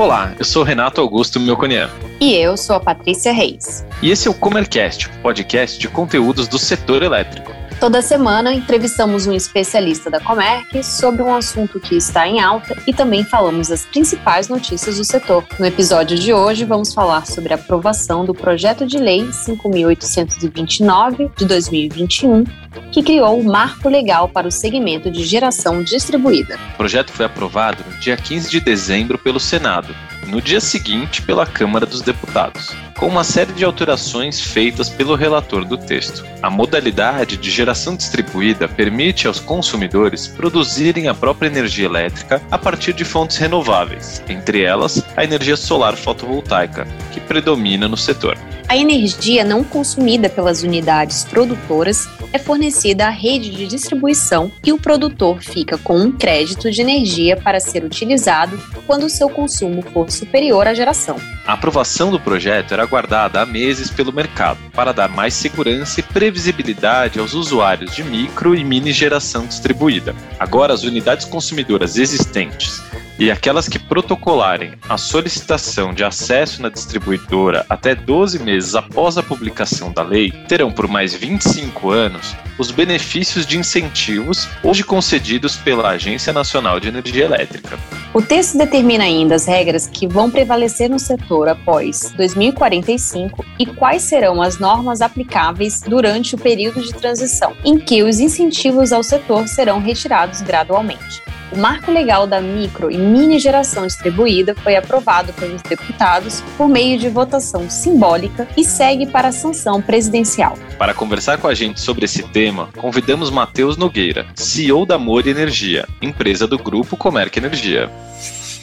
Olá, eu sou Renato Augusto Melconian. E eu sou a Patrícia Reis. E esse é o Comercast, podcast de conteúdos do setor elétrico. Toda semana entrevistamos um especialista da Comerc sobre um assunto que está em alta e também falamos as principais notícias do setor. No episódio de hoje, vamos falar sobre a aprovação do projeto de lei 5.829 de 2021, que criou o marco legal para o segmento de geração distribuída. O projeto foi aprovado no dia 15 de dezembro pelo Senado no dia seguinte pela Câmara dos Deputados, com uma série de alterações feitas pelo relator do texto. A modalidade de geração distribuída permite aos consumidores produzirem a própria energia elétrica a partir de fontes renováveis, entre elas a energia solar fotovoltaica, que predomina no setor. A energia não consumida pelas unidades produtoras é fornecida à rede de distribuição e o produtor fica com um crédito de energia para ser utilizado quando o seu consumo for superior à geração. A aprovação do projeto era aguardada há meses pelo mercado para dar mais segurança e previsibilidade aos usuários de micro e mini geração distribuída. Agora, as unidades consumidoras existentes e aquelas que protocolarem a solicitação de acesso na distribuidora até 12 meses após a publicação da lei terão por mais 25 anos os benefícios de incentivos hoje concedidos pela Agência Nacional de Energia Elétrica. O texto determina ainda as regras que vão prevalecer no setor após 2045 e quais serão as normas aplicáveis durante o período de transição, em que os incentivos ao setor serão retirados gradualmente. O marco legal da micro e mini geração distribuída foi aprovado pelos deputados por meio de votação simbólica e segue para a sanção presidencial. Para conversar com a gente sobre esse tema, convidamos Matheus Nogueira, CEO da Mori Energia, empresa do grupo Comerc Energia.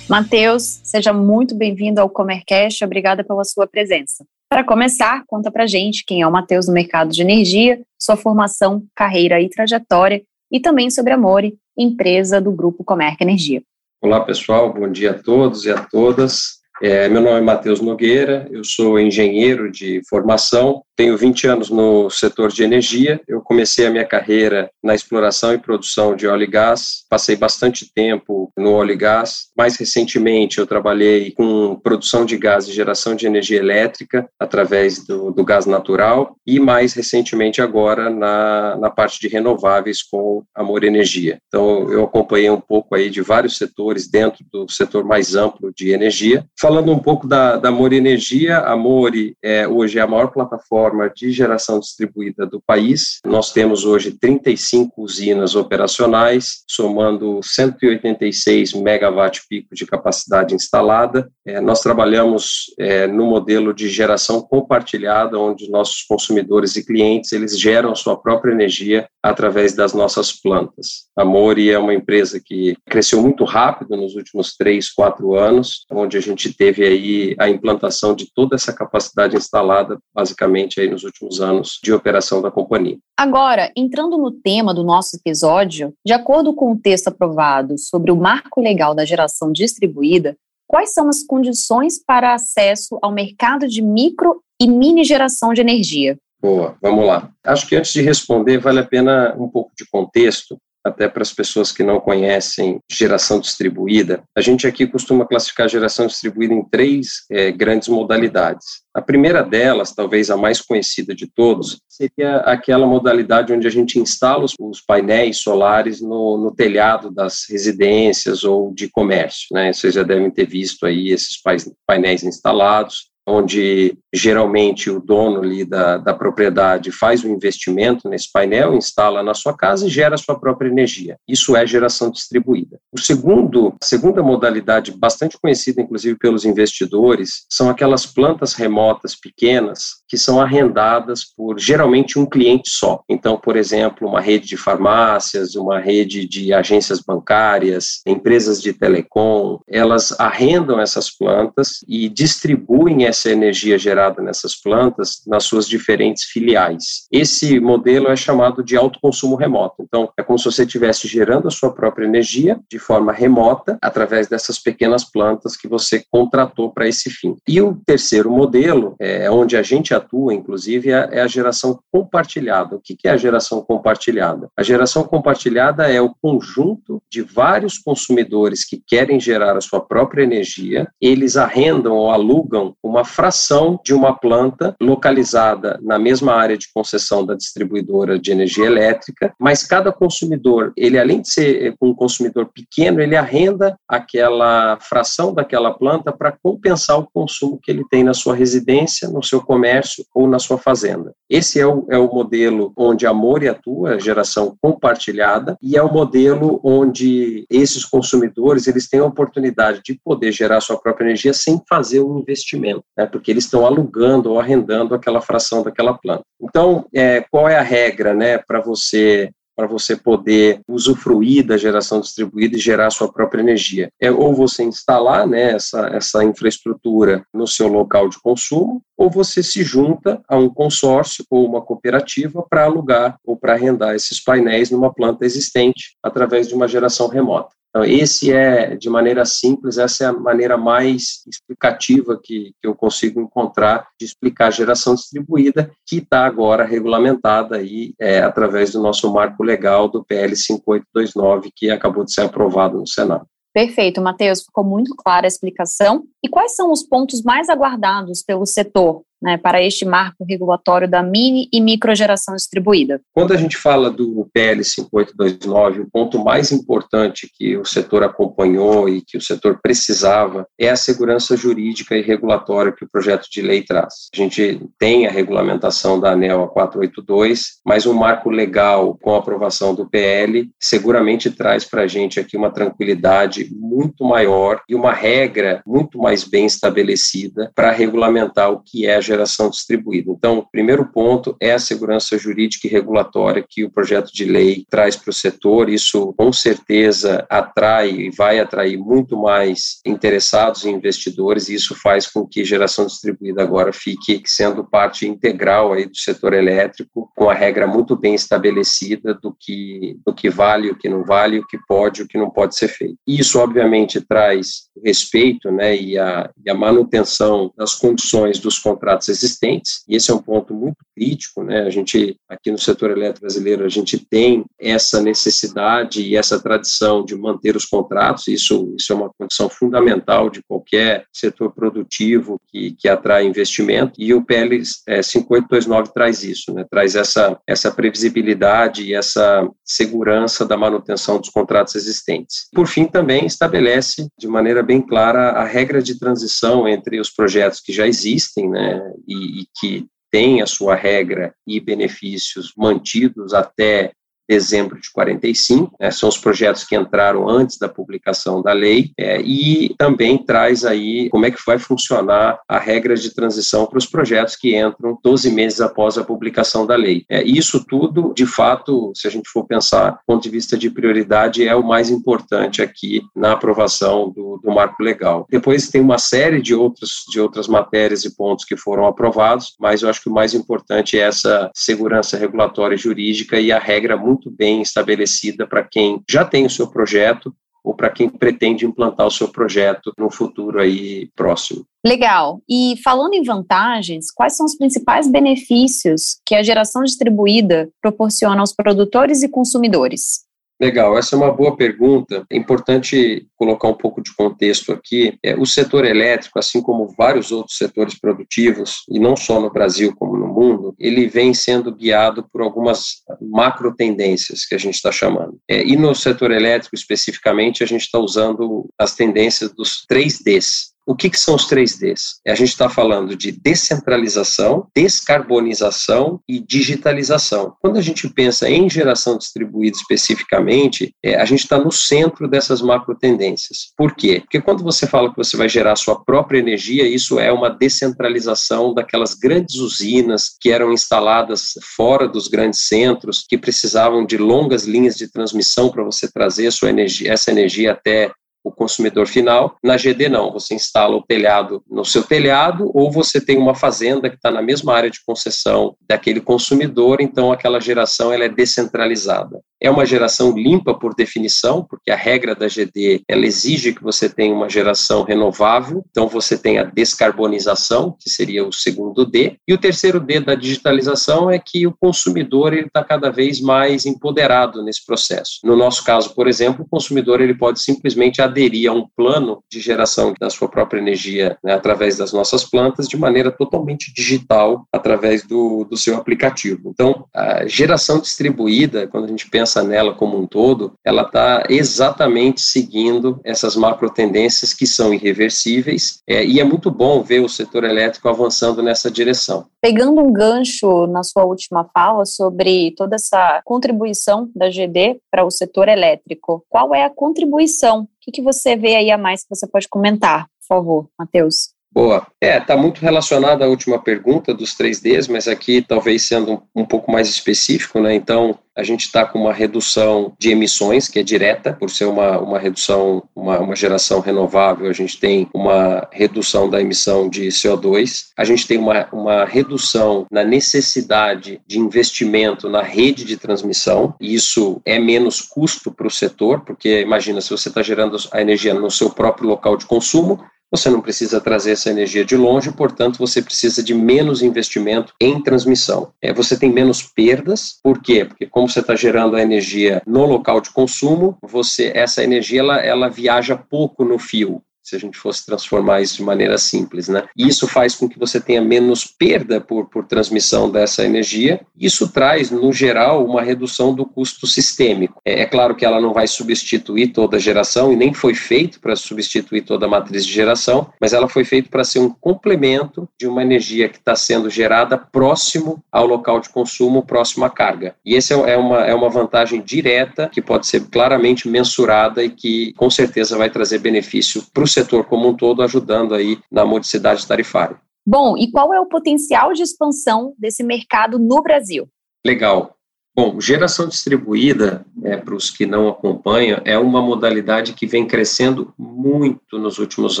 Matheus, seja muito bem-vindo ao Comercast, obrigada pela sua presença. Para começar, conta pra gente quem é o Matheus no mercado de energia, sua formação, carreira e trajetória, e também sobre a Mori, empresa do Grupo Comerc Energia. Olá, pessoal, bom dia a todos e a todas. É, meu nome é Matheus Nogueira, eu sou engenheiro de formação, tenho 20 anos no setor de energia. Eu comecei a minha carreira na exploração e produção de óleo e gás. Passei bastante tempo no óleo e gás. Mais recentemente, eu trabalhei com produção de gás e geração de energia elétrica através do, do gás natural. E mais recentemente, agora, na, na parte de renováveis com Amor Energia. Então, eu acompanhei um pouco aí de vários setores dentro do setor mais amplo de energia. Falando um pouco da, da Amor Energia, a Amore é, hoje é a maior plataforma plataforma de geração distribuída do país. Nós temos hoje 35 usinas operacionais, somando 186 megawatt-pico de capacidade instalada. É, nós trabalhamos é, no modelo de geração compartilhada, onde nossos consumidores e clientes eles geram sua própria energia através das nossas plantas. A Mori é uma empresa que cresceu muito rápido nos últimos três, quatro anos, onde a gente teve aí a implantação de toda essa capacidade instalada, basicamente aí nos últimos anos de operação da companhia. Agora, entrando no tema do nosso episódio, de acordo com o texto aprovado sobre o marco legal da geração distribuída, quais são as condições para acesso ao mercado de micro e mini geração de energia? Boa, vamos lá. Acho que antes de responder, vale a pena um pouco de contexto até para as pessoas que não conhecem geração distribuída, a gente aqui costuma classificar geração distribuída em três é, grandes modalidades. A primeira delas, talvez a mais conhecida de todos, seria aquela modalidade onde a gente instala os, os painéis solares no, no, telhado das residências ou de comércio. Né? Vocês já devem ter visto aí esses painéis instalados onde geralmente o dono ali da, da propriedade faz um investimento nesse painel, instala na sua casa e gera a sua própria energia. Isso é geração distribuída. O segundo, a segunda modalidade, bastante conhecida inclusive pelos investidores, são aquelas plantas remotas pequenas que são arrendadas por geralmente um cliente só. Então, por exemplo, uma rede de farmácias, uma rede de agências bancárias, empresas de telecom, elas arrendam essas plantas e distribuem fornece a energia gerada nessas plantas nas suas diferentes filiais. Esse modelo é chamado de autoconsumo remoto. Então, é como se você estivesse gerando a sua própria energia de forma remota através dessas pequenas plantas que você contratou para esse fim. E o terceiro modelo, é onde a gente atua, inclusive, é, é a geração compartilhada. O que é a geração compartilhada? A geração compartilhada é o conjunto de vários consumidores que querem gerar a sua própria energia, eles arrendam ou alugam uma fração de uma planta localizada na mesma área de concessão da distribuidora de energia elétrica, mas cada consumidor, ele além de ser um consumidor pequeno, ele arrenda aquela fração daquela planta para compensar o consumo que ele tem na sua residência, no seu comércio ou na sua fazenda. Esse é o, é o modelo onde a Mori atua, geração compartilhada, e é o modelo onde esses consumidores eles têm a oportunidade de poder gerar sua própria energia sem fazer um investimento, né, porque eles estão alugando ou arrendando aquela fração daquela planta. Então, é, qual é a regra né, para você para você poder usufruir da geração distribuída e gerar sua própria energia. É ou você instalar né, essa, essa infraestrutura no seu local de consumo, ou você se junta a um consórcio ou uma cooperativa para alugar ou para arrendar esses painéis numa planta existente através de uma geração remota. Então, esse é, de maneira simples, essa é a maneira mais explicativa que, que eu consigo encontrar de explicar a geração distribuída, que está agora regulamentada aí, é, através do nosso marco legal do PL 5829, que acabou de ser aprovado no Senado. Perfeito, Matheus, ficou muito clara a explicação. E quais são os pontos mais aguardados pelo setor né, para este marco regulatório da mini e microgeração distribuída? Quando a gente fala do PL 5829, o ponto mais importante que o setor acompanhou e que o setor precisava é a segurança jurídica e regulatória que o projeto de lei traz. A gente tem a regulamentação da ANEL 482, mas um marco legal com a aprovação do PL seguramente traz para a gente aqui uma tranquilidade muito maior e uma regra muito mais bem estabelecida para regulamentar o que é a geração distribuída. Então, o primeiro ponto é a segurança jurídica e regulatória que o projeto de lei traz para o setor. Isso, com certeza, atrai e vai atrair muito mais interessados e investidores, e isso faz com que geração distribuída agora fique sendo parte integral aí do setor elétrico, com a regra muito bem estabelecida do que, do que vale, o que não vale, o que pode, o que não pode ser feito. Isso, obviamente, traz respeito né, e, a, e a manutenção das condições dos contratos contratos existentes, e esse é um ponto muito crítico, né? A gente, aqui no setor elétrico brasileiro, a gente tem essa necessidade e essa tradição de manter os contratos, isso, isso é uma condição fundamental de qualquer setor produtivo que, que atrai investimento, e o PL é, 5829 traz isso, né? Traz essa, essa previsibilidade e essa segurança da manutenção dos contratos existentes. Por fim, também estabelece de maneira bem clara a regra de transição entre os projetos que já existem, né, e, e que tem a sua regra e benefícios mantidos até dezembro de 45, né, são os projetos que entraram antes da publicação da lei, é, e também traz aí como é que vai funcionar a regra de transição para os projetos que entram 12 meses após a publicação da lei. É, isso tudo, de fato, se a gente for pensar do ponto de vista de prioridade, é o mais importante aqui na aprovação do, do marco legal. Depois tem uma série de, outros, de outras matérias e pontos que foram aprovados, mas eu acho que o mais importante é essa segurança regulatória e jurídica e a regra muito muito bem estabelecida para quem já tem o seu projeto ou para quem pretende implantar o seu projeto no futuro aí próximo. Legal. E falando em vantagens, quais são os principais benefícios que a geração distribuída proporciona aos produtores e consumidores? Legal, essa é uma boa pergunta. É importante colocar um pouco de contexto aqui. É, o setor elétrico, assim como vários outros setores produtivos, e não só no Brasil como no mundo, ele vem sendo guiado por algumas macro tendências que a gente está chamando. É, e no setor elétrico especificamente, a gente está usando as tendências dos 3Ds, o que, que são os 3Ds? A gente está falando de descentralização, descarbonização e digitalização. Quando a gente pensa em geração distribuída especificamente, é, a gente está no centro dessas macro tendências. Por quê? Porque quando você fala que você vai gerar sua própria energia, isso é uma descentralização daquelas grandes usinas que eram instaladas fora dos grandes centros, que precisavam de longas linhas de transmissão para você trazer sua energia, essa energia até o consumidor final. Na GD não, você instala o telhado no seu telhado ou você tem uma fazenda que está na mesma área de concessão daquele consumidor, então aquela geração ela é descentralizada. É uma geração limpa por definição, porque a regra da GD ela exige que você tenha uma geração renovável, então você tem a descarbonização, que seria o segundo D, e o terceiro D da digitalização é que o consumidor está cada vez mais empoderado nesse processo. No nosso caso, por exemplo, o consumidor ele pode simplesmente aderir a um plano de geração da sua própria energia né, através das nossas plantas de maneira totalmente digital através do, do seu aplicativo. Então, a geração distribuída, quando a gente pensa nela como um todo, ela está exatamente seguindo essas macro tendências que são irreversíveis, é, e é muito bom ver o setor elétrico avançando nessa direção. Pegando um gancho na sua última fala sobre toda essa contribuição da GD para o setor elétrico, qual é a contribuição? O que, que você vê aí a mais que você pode comentar, por favor, Matheus? Boa. É, está muito relacionada à última pergunta dos 3Ds, mas aqui talvez sendo um, pouco mais específico, né? Então, a gente está com uma redução de emissões, que é direta, por ser uma, uma redução, uma, uma geração renovável, a gente tem uma redução da emissão de CO2, a gente tem uma, uma redução na necessidade de investimento na rede de transmissão, e isso é menos custo para o setor, porque imagina, se você está gerando a energia no seu próprio local de consumo, você não precisa trazer essa energia de longe, portanto, você precisa de menos investimento em transmissão. É, você tem menos perdas, por quê? Porque como você está gerando a energia no local de consumo, você essa energia ela, ela viaja pouco no fio se a gente fosse transformar isso de maneira simples, né? E isso faz com que você tenha menos perda por, por transmissão dessa energia. Isso traz, no geral, uma redução do custo sistêmico. É, é claro que ela não vai substituir toda a geração e nem foi feito para substituir toda a matriz de geração, mas ela foi feita para ser um complemento de uma energia que está sendo gerada próximo ao local de consumo, próximo à carga. E essa é, é uma, é uma vantagem direta que pode ser claramente mensurada e que com certeza vai trazer benefício para o setor como um todo, ajudando aí na modicidade tarifária. Bom, e qual é o potencial de expansão desse mercado no Brasil? Legal. Bom, geração distribuída, é, para os que não acompanham, é uma modalidade que vem crescendo muito nos últimos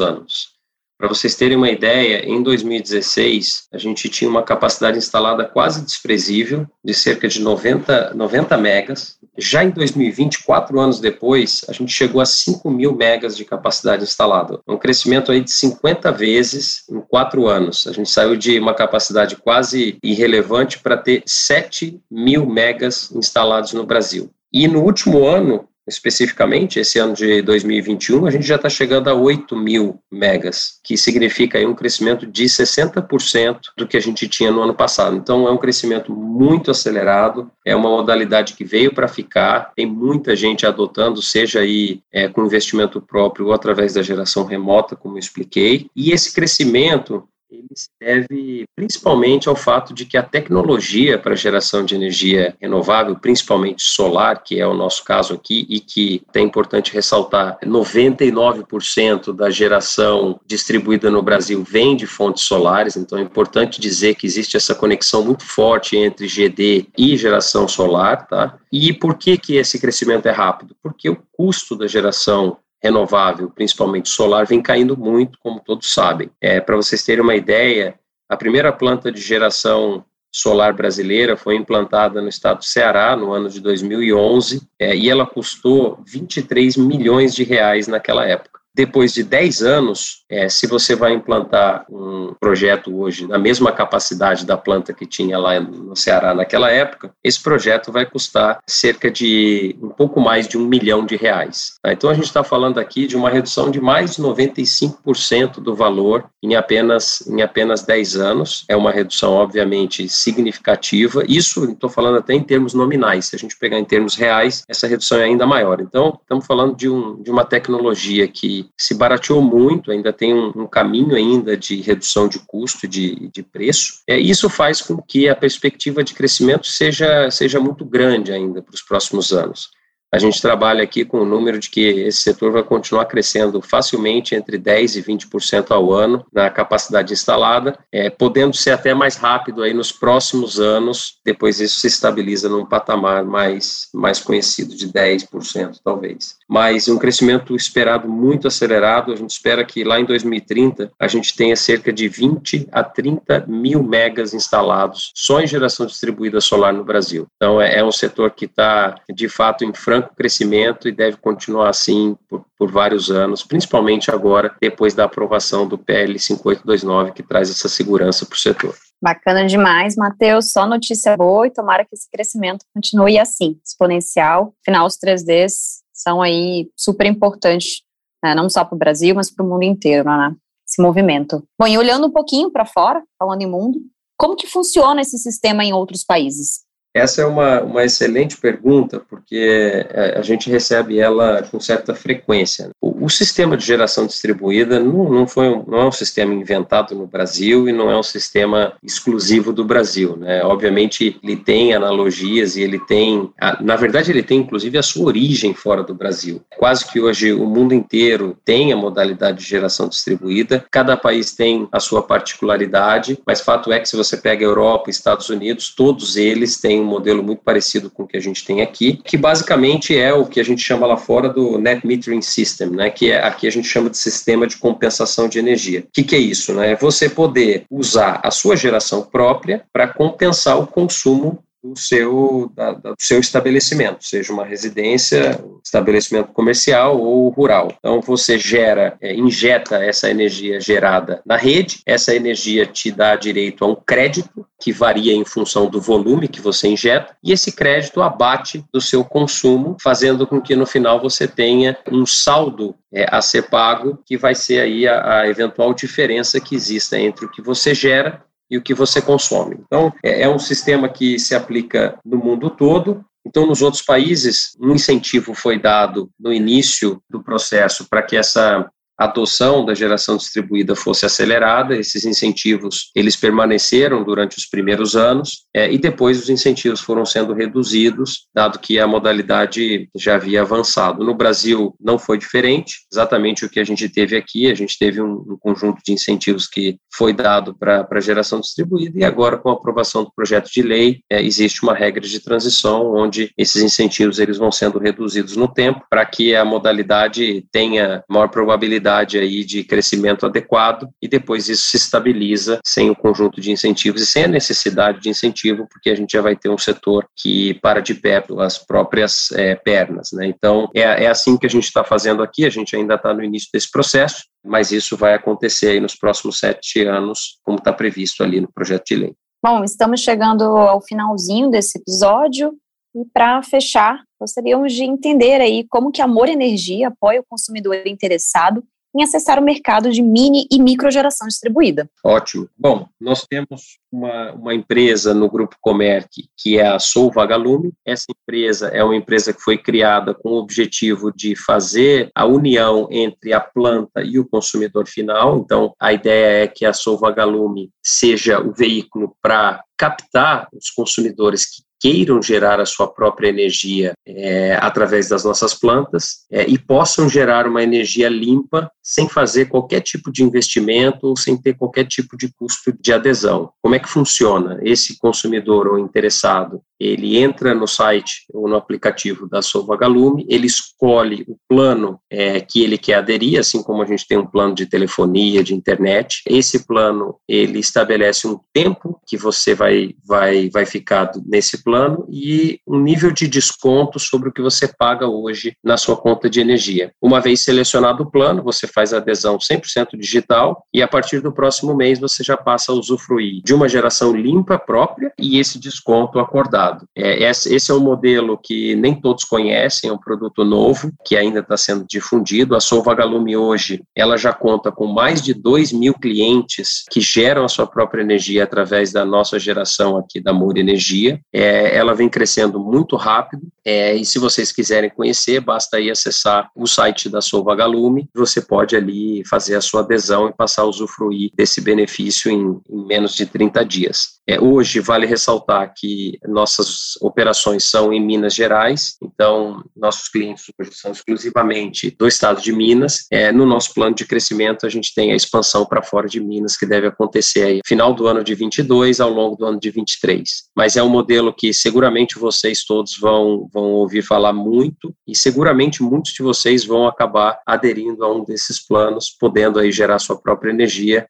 anos. Para vocês terem uma ideia, em 2016, a gente tinha uma capacidade instalada quase desprezível, de cerca de 90, 90 megas. Já em 2020, quatro anos depois, a gente chegou a 5 mil megas de capacidade instalada. Um crescimento aí de 50 vezes em quatro anos. A gente saiu de uma capacidade quase irrelevante para ter 7 mil megas instalados no Brasil. E no último ano, especificamente, esse ano de 2021, a gente já está chegando a 8 mil megas, que significa aí um crescimento de 60% do que a gente tinha no ano passado. Então, é um crescimento muito acelerado, é uma modalidade que veio para ficar, tem muita gente adotando, seja aí é, com investimento próprio ou através da geração remota, como eu expliquei, e esse crescimento ele se deve principalmente ao fato de que a tecnologia para geração de energia renovável, principalmente solar, que é o nosso caso aqui, e que é importante ressaltar, 99% da geração distribuída no Brasil vem de fontes solares, então é importante dizer que existe essa conexão muito forte entre GD e geração solar, tá? E por que que esse crescimento é rápido? Porque o custo da geração renovável, principalmente solar, vem caindo muito, como todos sabem. É, Para vocês terem uma ideia, a primeira planta de geração solar brasileira foi implantada no estado do Ceará no ano de 2011 é, e ela custou 23 milhões de reais naquela época depois de 10 anos, é, se você vai implantar um projeto hoje na mesma capacidade da planta que tinha lá no Ceará naquela época, esse projeto vai custar cerca de um pouco mais de um milhão de reais. Tá? Então a gente está falando aqui de uma redução de mais de 95% do valor em apenas, em apenas 10 anos. É uma redução, obviamente, significativa. Isso estou falando até em termos nominais. Se a gente pegar em termos reais, essa redução é ainda maior. Então, estamos falando de, um, de uma tecnologia que se barateou muito, ainda tem um, um caminho ainda de redução de custo, de, de preço. É, isso faz com que a perspectiva de crescimento seja, seja muito grande ainda para os próximos anos. A gente trabalha aqui com o número de que esse setor vai continuar crescendo facilmente entre 10% e 20% ao ano na capacidade instalada, é, podendo ser até mais rápido aí nos próximos anos, depois isso se estabiliza num patamar mais, mais conhecido de 10% talvez. Mas um crescimento esperado muito acelerado. A gente espera que lá em 2030 a gente tenha cerca de 20 a 30 mil megas instalados só em geração distribuída solar no Brasil. Então é, é um setor que está de fato em franco crescimento e deve continuar assim por, por vários anos, principalmente agora depois da aprovação do PL 5829 que traz essa segurança para o setor. Bacana demais, Matheus. Só notícia boa e tomara que esse crescimento continue assim, exponencial. Afinal, os 3Ds são aí super importantes, né, não só para o Brasil, mas para o mundo inteiro, né? Esse movimento. Bom, e olhando um pouquinho para fora, falando em mundo, como que funciona esse sistema em outros países? Essa é uma, uma excelente pergunta, porque a gente recebe ela com certa frequência. O, o sistema de geração distribuída não, não, foi um, não é um sistema inventado no Brasil e não é um sistema exclusivo do Brasil. Né? Obviamente, ele tem analogias e ele tem, na verdade, ele tem inclusive a sua origem fora do Brasil. Quase que hoje o mundo inteiro tem a modalidade de geração distribuída, cada país tem a sua particularidade, mas fato é que se você pega Europa, Estados Unidos, todos eles têm um modelo muito parecido com o que a gente tem aqui, que basicamente é o que a gente chama lá fora do Net Metering System, né, que é, aqui a gente chama de sistema de compensação de energia. O que, que é isso? Né? É você poder usar a sua geração própria para compensar o consumo do seu, da, do seu estabelecimento, seja uma residência, estabelecimento comercial ou rural. Então, você gera, é, injeta essa energia gerada na rede, essa energia te dá direito a um crédito, que varia em função do volume que você injeta, e esse crédito abate do seu consumo, fazendo com que no final você tenha um saldo é, a ser pago, que vai ser aí a, a eventual diferença que exista entre o que você gera e o que você consome. Então, é, é um sistema que se aplica no mundo todo, então, nos outros países, um incentivo foi dado no início do processo para que essa a adoção da geração distribuída fosse acelerada, esses incentivos eles permaneceram durante os primeiros anos é, e depois os incentivos foram sendo reduzidos, dado que a modalidade já havia avançado. No Brasil não foi diferente, exatamente o que a gente teve aqui, a gente teve um, um conjunto de incentivos que foi dado para a geração distribuída e agora com a aprovação do projeto de lei é, existe uma regra de transição onde esses incentivos eles vão sendo reduzidos no tempo para que a modalidade tenha maior probabilidade aí de crescimento adequado e depois isso se estabiliza sem o conjunto de incentivos e sem a necessidade de incentivo, porque a gente já vai ter um setor que para de pé pelas próprias é, pernas. Né? Então, é, é assim que a gente está fazendo aqui, a gente ainda está no início desse processo, mas isso vai acontecer aí nos próximos sete anos, como está previsto ali no projeto de lei. Bom, estamos chegando ao finalzinho desse episódio. E para fechar, gostaríamos de entender aí como que Amor Energia apoia o consumidor interessado em acessar o mercado de mini e microgeração distribuída. Ótimo. Bom, nós temos uma, uma empresa no Grupo Comerc que é a Sou Vagalume. Essa empresa é uma empresa que foi criada com o objetivo de fazer a união entre a planta e o consumidor final. Então, a ideia é que a Sou Vagalume seja o veículo para captar os consumidores que queiram gerar a sua própria energia é, através das nossas plantas é, e possam gerar uma energia limpa sem fazer qualquer tipo de investimento ou sem ter qualquer tipo de custo de adesão. Como é que funciona? Esse consumidor ou interessado, ele entra no site ou no aplicativo da Solvagalume, ele escolhe o plano é, que ele quer aderir, assim como a gente tem um plano de telefonia, de internet. Esse plano, ele estabelece um tempo que você vai, vai, vai ficar nesse plano e um nível de desconto sobre o que você paga hoje na sua conta de energia. Uma vez selecionado o plano, você faz a adesão 100% digital e a partir do próximo mês você já passa a usufruir de uma geração limpa própria e esse desconto acordado. É, esse é um modelo que nem todos conhecem, é um produto novo que ainda está sendo difundido. A Solvagalume hoje, ela já conta com mais de 2 mil clientes que geram a sua própria energia através da nossa geração aqui da Moura Energia. É, ela vem crescendo muito rápido é, e se vocês quiserem conhecer, basta aí acessar o site da Solvagalume, você pode ali fazer a sua adesão e passar a usufruir desse benefício em, em menos de 30 dias. É, hoje, vale ressaltar que nossas operações são em Minas Gerais, então nossos clientes hoje são exclusivamente do estado de Minas. É, no nosso plano de crescimento, a gente tem a expansão para fora de Minas, que deve acontecer aí final do ano de 22 ao longo do ano de 23. Mas é um modelo que seguramente vocês todos vão, vão ouvir falar muito e seguramente muitos de vocês vão acabar aderindo a um desses planos, podendo aí gerar sua própria energia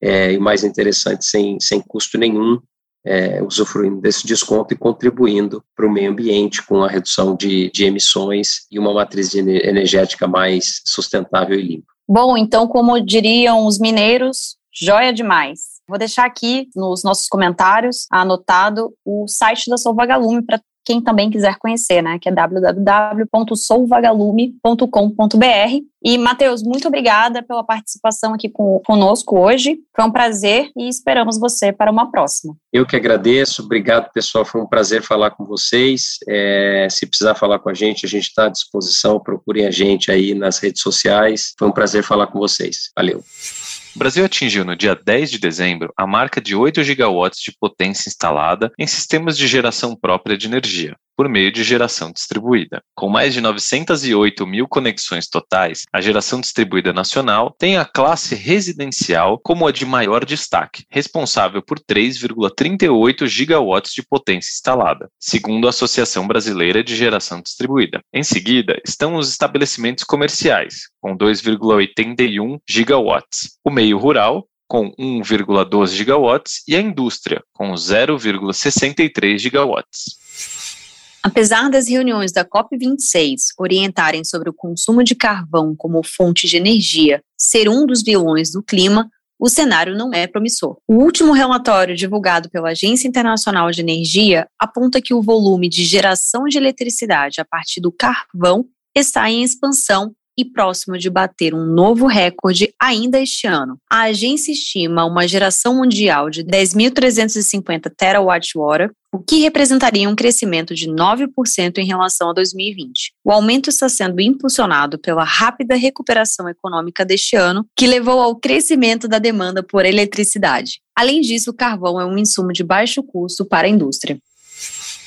é, e mais interessante, sem, sem custo nenhum, é, usufruindo desse desconto e contribuindo para o meio ambiente com a redução de, de emissões e uma matriz energética mais sustentável e limpa. Bom, então, como diriam os mineiros, joia demais. Vou deixar aqui nos nossos comentários anotado o site da Solvagalume para quem também quiser conhecer, né, que é www.solvagalume.com.br. E, Matheus, muito obrigada pela participação aqui com, conosco hoje. Foi um prazer e esperamos você para uma próxima. Eu que agradeço, obrigado, pessoal. Foi um prazer falar com vocês. É, se precisar falar com a gente, a gente está à disposição. Procurem a gente aí nas redes sociais. Foi um prazer falar com vocês. Valeu. O Brasil atingiu no dia 10 de dezembro a marca de 8 gigawatts de potência instalada em sistemas de geração própria de energia, por meio de geração distribuída. Com mais de 908 mil conexões totais, a geração distribuída nacional tem a classe residencial como a de maior destaque, responsável por 3,38 gigawatts de potência instalada, segundo a Associação Brasileira de Geração Distribuída. Em seguida, estão os estabelecimentos comerciais, com 2,81 gigawatts, o meio rural, com 1,12 gigawatts, e a indústria, com 0,63 gigawatts. Apesar das reuniões da COP26 orientarem sobre o consumo de carvão como fonte de energia ser um dos vilões do clima, o cenário não é promissor. O último relatório divulgado pela Agência Internacional de Energia aponta que o volume de geração de eletricidade a partir do carvão está em expansão e próximo de bater um novo recorde ainda este ano. A agência estima uma geração mundial de 10.350 terawatt-hora, o que representaria um crescimento de 9% em relação a 2020. O aumento está sendo impulsionado pela rápida recuperação econômica deste ano, que levou ao crescimento da demanda por eletricidade. Além disso, o carvão é um insumo de baixo custo para a indústria.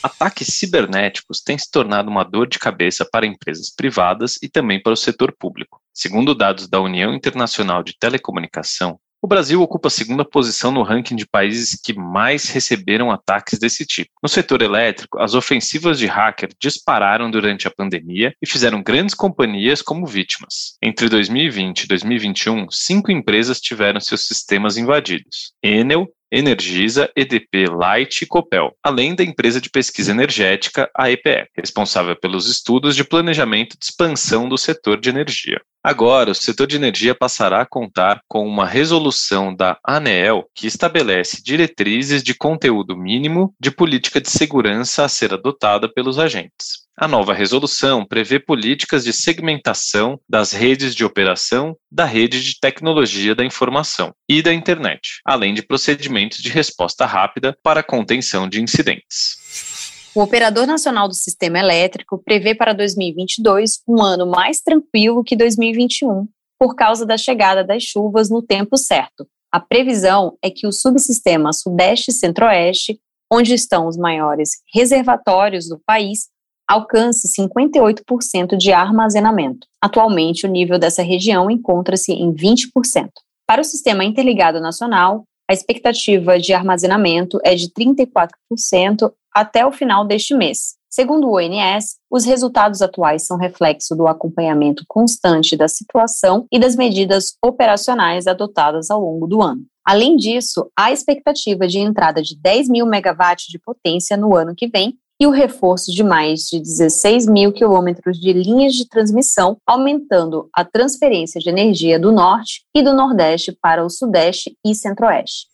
Ataques cibernéticos têm se tornado uma dor de cabeça para empresas privadas e também para o setor público. Segundo dados da União Internacional de Telecomunicação, o Brasil ocupa a segunda posição no ranking de países que mais receberam ataques desse tipo. No setor elétrico, as ofensivas de hacker dispararam durante a pandemia e fizeram grandes companhias como vítimas. Entre 2020 e 2021, cinco empresas tiveram seus sistemas invadidos: Enel, Energisa, EDP, Light e Copel, além da empresa de pesquisa energética, a EPE, responsável pelos estudos de planejamento de expansão do setor de energia. Agora, o setor de energia passará a contar com uma resolução da ANEEL que estabelece diretrizes de conteúdo mínimo de política de segurança a ser adotada pelos agentes. A nova resolução prevê políticas de segmentação das redes de operação da rede de tecnologia da informação e da internet, além de procedimentos de resposta rápida para contenção de incidentes. O Operador Nacional do Sistema Elétrico prevê para 2022 um ano mais tranquilo que 2021, por causa da chegada das chuvas no tempo certo. A previsão é que o subsistema Sudeste e Centro-Oeste, onde estão os maiores reservatórios do país, alcance 58% de armazenamento. Atualmente, o nível dessa região encontra-se em 20%. Para o Sistema Interligado Nacional, a expectativa de armazenamento é de 34% até o final deste mês. Segundo o ONS, os resultados atuais são reflexo do acompanhamento constante da situação e das medidas operacionais adotadas ao longo do ano. Além disso, há expectativa de entrada de 10 mil megawatts de potência no ano que vem, e o reforço de mais de 16 mil quilômetros de linhas de transmissão, aumentando a transferência de energia do norte e do nordeste para o sudeste e centro-oeste.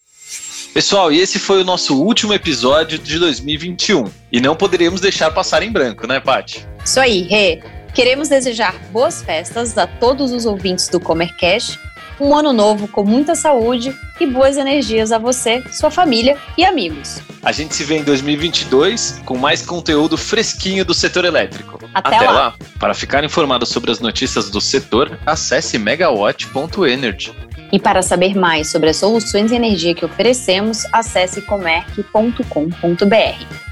Pessoal, e esse foi o nosso último episódio de 2021. E não poderíamos deixar passar em branco, né, Paty? Isso aí, Rê. Queremos desejar boas festas a todos os ouvintes do Comercast um ano novo com muita saúde e boas energias a você, sua família e amigos. A gente se vê em 2022 com mais conteúdo fresquinho do setor elétrico. Até, Até lá. lá. Para ficar informado sobre as notícias do setor, acesse megawatt.energy. E para saber mais sobre as soluções de energia que oferecemos, acesse comerc.com.br.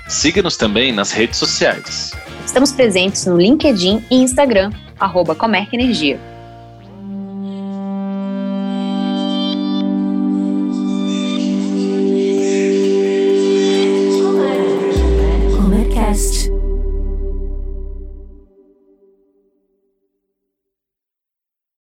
Siga-nos também nas redes sociais. Estamos presentes no LinkedIn e Instagram, arroba Comerc Energia.